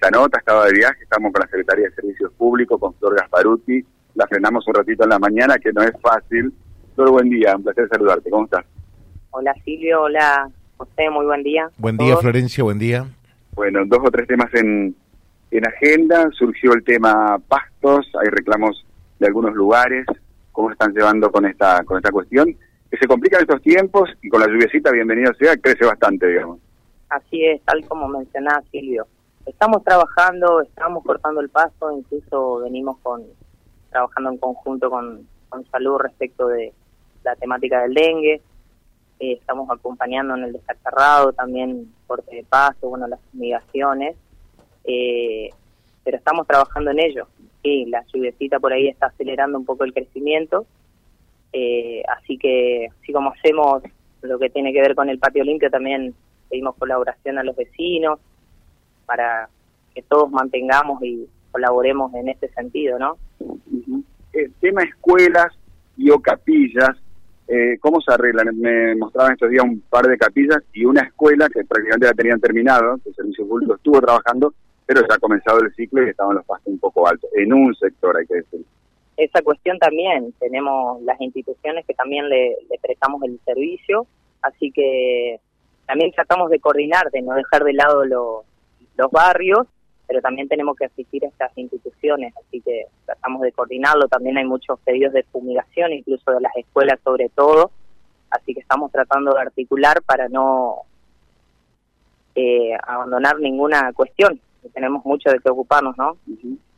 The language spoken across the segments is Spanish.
esta nota, estaba de viaje, estamos con la Secretaría de Servicios Públicos, con Flor Gasparuti, la frenamos un ratito en la mañana, que no es fácil. Flor, buen día, un placer saludarte, ¿cómo estás? Hola Silvio, hola José, muy buen día. Buen día Florencia, buen día. Bueno, dos o tres temas en, en agenda, surgió el tema pastos, hay reclamos de algunos lugares, cómo están llevando con esta, con esta cuestión, que se complican estos tiempos y con la lluviecita, bienvenido sea, crece bastante, digamos. Así es, tal como mencionaba Silvio. Estamos trabajando, estamos cortando el pasto, incluso venimos con trabajando en conjunto con, con salud respecto de la temática del dengue. Eh, estamos acompañando en el descacharrado, también corte de pasto, bueno, las fumigaciones. Eh, pero estamos trabajando en ello. Sí, la lluviecita por ahí está acelerando un poco el crecimiento. Eh, así que, así como hacemos lo que tiene que ver con el patio limpio, también pedimos colaboración a los vecinos para que todos mantengamos y colaboremos en este sentido, ¿no? El tema escuelas y o capillas, eh, ¿cómo se arreglan? Me mostraban estos días un par de capillas y una escuela que prácticamente la tenían terminado, el servicio público estuvo trabajando, pero ya ha comenzado el ciclo y estaban los pastos un poco altos, en un sector hay que decir. Esa cuestión también, tenemos las instituciones que también le, le prestamos el servicio, así que también tratamos de coordinar, de no dejar de lado los barrios, pero también tenemos que asistir a estas instituciones, así que tratamos de coordinarlo. También hay muchos pedidos de fumigación, incluso de las escuelas sobre todo, así que estamos tratando de articular para no eh, abandonar ninguna cuestión. Tenemos mucho de qué ocuparnos, ¿no?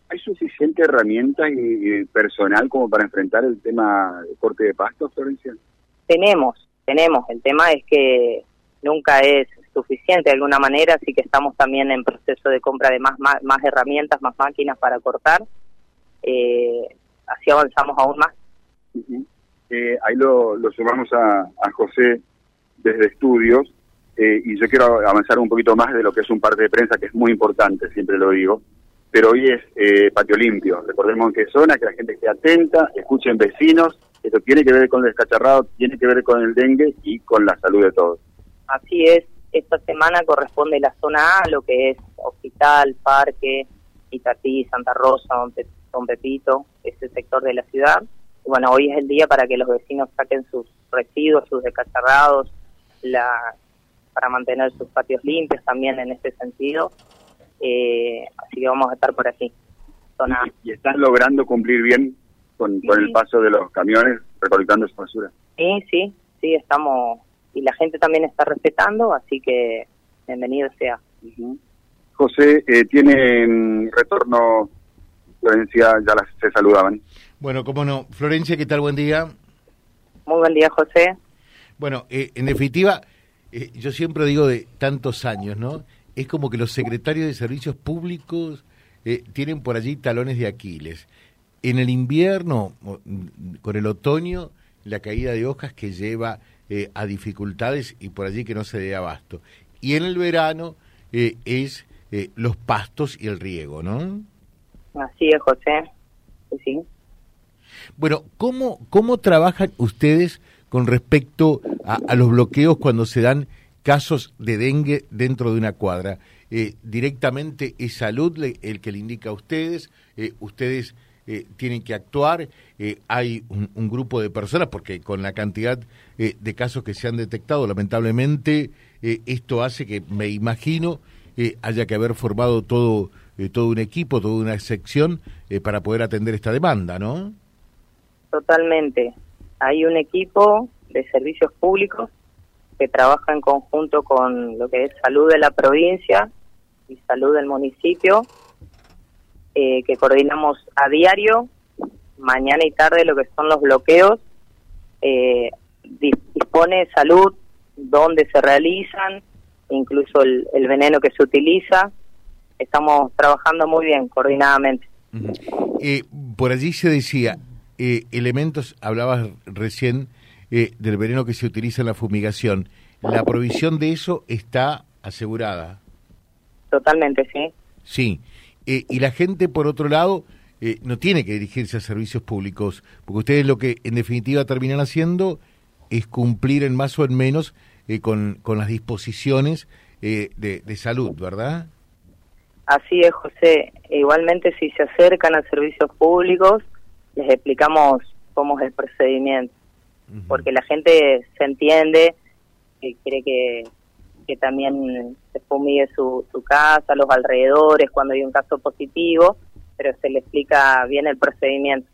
¿Hay suficiente herramienta y, personal como para enfrentar el tema de corte de pasto, Florencia? Tenemos, tenemos. El tema es que nunca es suficiente de alguna manera, así que estamos también en proceso de compra de más, más, herramientas, más máquinas para cortar. Eh, así avanzamos aún más. eh, ahí lo, lo sumamos a, a, José desde estudios eh, y yo quiero avanzar un poquito más de lo que es un parte de prensa que es muy importante, siempre lo digo. Pero hoy es eh, patio limpio. Recordemos en qué zona, que la gente esté atenta, escuchen vecinos. Esto tiene que ver con el descacharrado, tiene que ver con el dengue y con la salud de todos. Así es, esta semana corresponde la zona A, lo que es Hospital, Parque, Itatí, Santa Rosa, Don, Pepito, ese sector de la ciudad. Y bueno, hoy es el día para que los vecinos saquen sus residuos, sus descacharrados, la, para mantener sus patios limpios también en este sentido. Eh, así que vamos a estar por aquí. Zona ¿Y, están logrando cumplir bien con, con el paso de los camiones recolectando su basura? Sí, sí, sí, estamos y la gente también está respetando, así que bienvenido sea. José, eh, ¿tienen retorno, Florencia? Ya las, se saludaban. Bueno, cómo no. Florencia, ¿qué tal? Buen día. Muy buen día, José. Bueno, eh, en definitiva, eh, yo siempre digo de tantos años, ¿no? Es como que los secretarios de servicios públicos eh, tienen por allí talones de Aquiles. En el invierno, con el otoño, la caída de hojas que lleva eh, a dificultades y por allí que no se dé abasto. Y en el verano eh, es eh, los pastos y el riego, ¿no? Así es, José. Sí. Bueno, ¿cómo, ¿cómo trabajan ustedes con respecto a, los bloqueos cuando se dan casos de dengue dentro de una cuadra? directamente es salud el que le indica a ustedes, ustedes eh, tienen que actuar. Eh, hay un, grupo de personas, porque con la cantidad eh, de casos que se han detectado, lamentablemente, esto hace que, me imagino, haya que haber formado todo, todo un equipo, toda una sección para poder atender esta demanda, ¿no? Totalmente. Hay un equipo de servicios públicos que trabaja en conjunto con lo que es salud de la provincia y salud del municipio eh, que coordinamos a diario, mañana y tarde, lo que son los bloqueos. Eh, dispone salud dónde se realizan, incluso el, veneno que se utiliza. Estamos trabajando muy bien, coordinadamente. Eh, por allí se decía, elementos, hablabas recién del veneno que se utiliza en la fumigación. ¿La provisión de eso está asegurada? Totalmente, sí. Sí. Eh, y la gente, por otro lado, eh, no tiene que dirigirse a servicios públicos, porque ustedes lo que en definitiva terminan haciendo es cumplir en más o en menos eh, con, con las disposiciones de, salud, ¿verdad? Así es, José. Igualmente, si se acercan a servicios públicos, les explicamos cómo es el procedimiento, porque la gente se entiende que quiere que, que también se fumigue su, su casa, los alrededores, cuando hay un caso positivo, pero se le explica bien el procedimiento.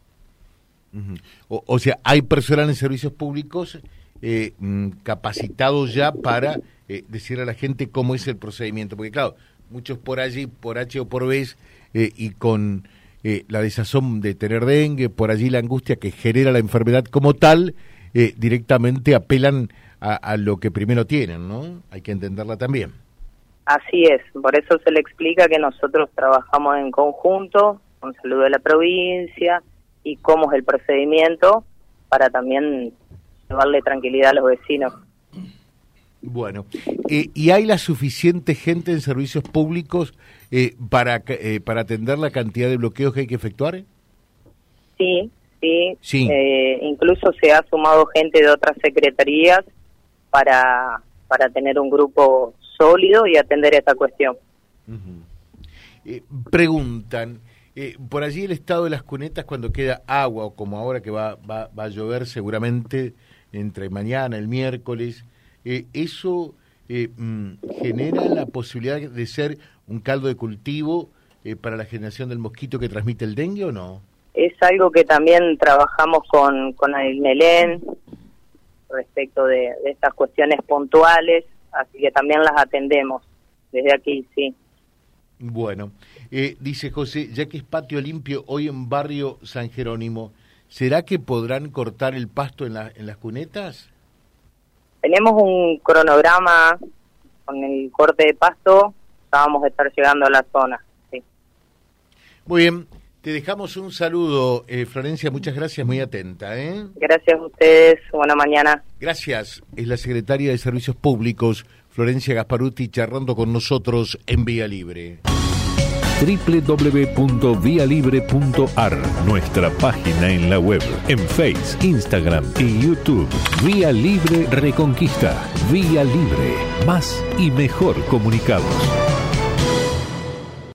o, sea, hay personal en servicios públicos eh, mm, capacitados ya para eh, decirle a la gente cómo es el procedimiento, porque claro, muchos por allí, por H o por B, eh, y con eh, la desazón de tener dengue, por allí la angustia que genera la enfermedad como tal, eh, directamente apelan a, lo que primero tienen, ¿no? Hay que entenderla también. Así es, por eso se le explica que nosotros trabajamos en conjunto con Salud de la provincia y cómo es el procedimiento para también darle tranquilidad a los vecinos. Bueno, eh, ¿y hay la suficiente gente en servicios públicos eh, para, eh, para atender la cantidad de bloqueos que hay que efectuar? Sí, sí. sí. incluso se ha sumado gente de otras secretarías para, para tener un grupo sólido y atender esta cuestión. preguntan, por allí el estado de las cunetas cuando queda agua, o como ahora que va, va, va a llover seguramente entre mañana, el miércoles, eh, eso eh, mm, genera la posibilidad de ser un caldo de cultivo eh, para la generación del mosquito que transmite el dengue o no? Es algo que también trabajamos con, con el respecto de, estas cuestiones puntuales, así que también las atendemos desde aquí, sí. Bueno, dice José, ya que es patio limpio hoy en barrio San Jerónimo, ¿será que podrán cortar el pasto en, la, en las cunetas? Tenemos un cronograma con el corte de pasto, vamos a estar llegando a la zona. Sí. Muy bien, te dejamos un saludo, eh, Florencia, muchas gracias, muy atenta. ¿eh? Gracias a ustedes, buena mañana. Gracias, es la secretaria de Servicios Públicos, Florencia Gasparuti, charlando con nosotros en Vía Libre www.vialibre.ar, nuestra página en la web, en Face, Instagram y YouTube. Vía Libre Reconquista. Vía Libre. Más y mejor comunicados.